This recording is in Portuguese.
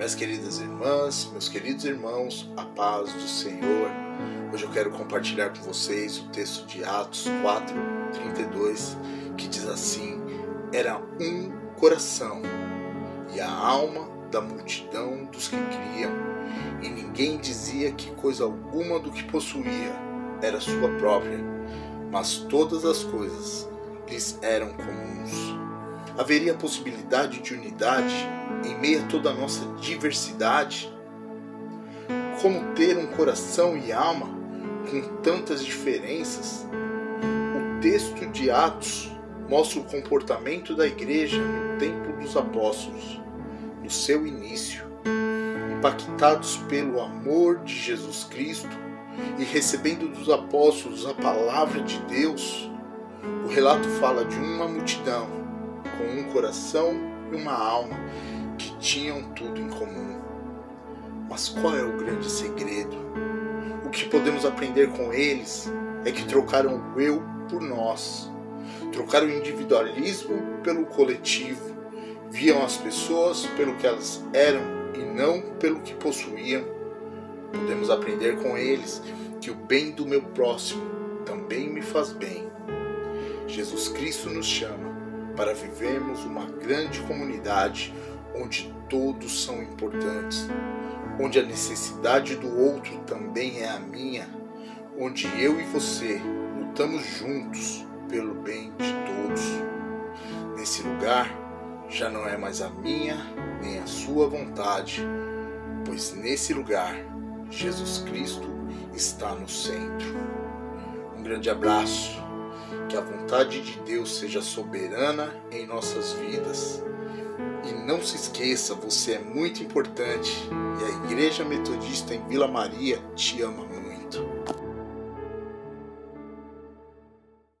Minhas queridas irmãs, meus queridos irmãos, a paz do Senhor. Hoje eu quero compartilhar com vocês o texto de Atos 4, 32, que diz assim: Era um coração e a alma da multidão dos que criam, e ninguém dizia que coisa alguma do que possuía era sua própria, mas todas as coisas lhes eram comuns. Haveria possibilidade de unidade em meio a toda a nossa diversidade? Como ter um coração e alma com tantas diferenças? O texto de Atos mostra o comportamento da igreja no tempo dos apóstolos, no seu início. Impactados pelo amor de Jesus Cristo e recebendo dos apóstolos a palavra de Deus, o relato fala de uma multidão com um coração e uma alma que tinham tudo em comum. Mas qual é o grande segredo? O que podemos aprender com eles é que trocaram o eu por nós, trocaram o individualismo pelo coletivo, viam as pessoas pelo que elas eram e não pelo que possuíam. Podemos aprender com eles que o bem do meu próximo também me faz bem. Jesus Cristo nos chama para vivermos uma grande comunidade onde todos são importantes, onde a necessidade do outro também é a minha, onde eu e você lutamos juntos pelo bem de todos. Nesse lugar já não é mais a minha nem a sua vontade, pois nesse lugar Jesus Cristo está no centro. Um grande abraço, que a vontade de Deus seja soberana em nossas vidas e não se esqueça, você é muito importante e a Igreja Metodista em Vila Maria te ama muito.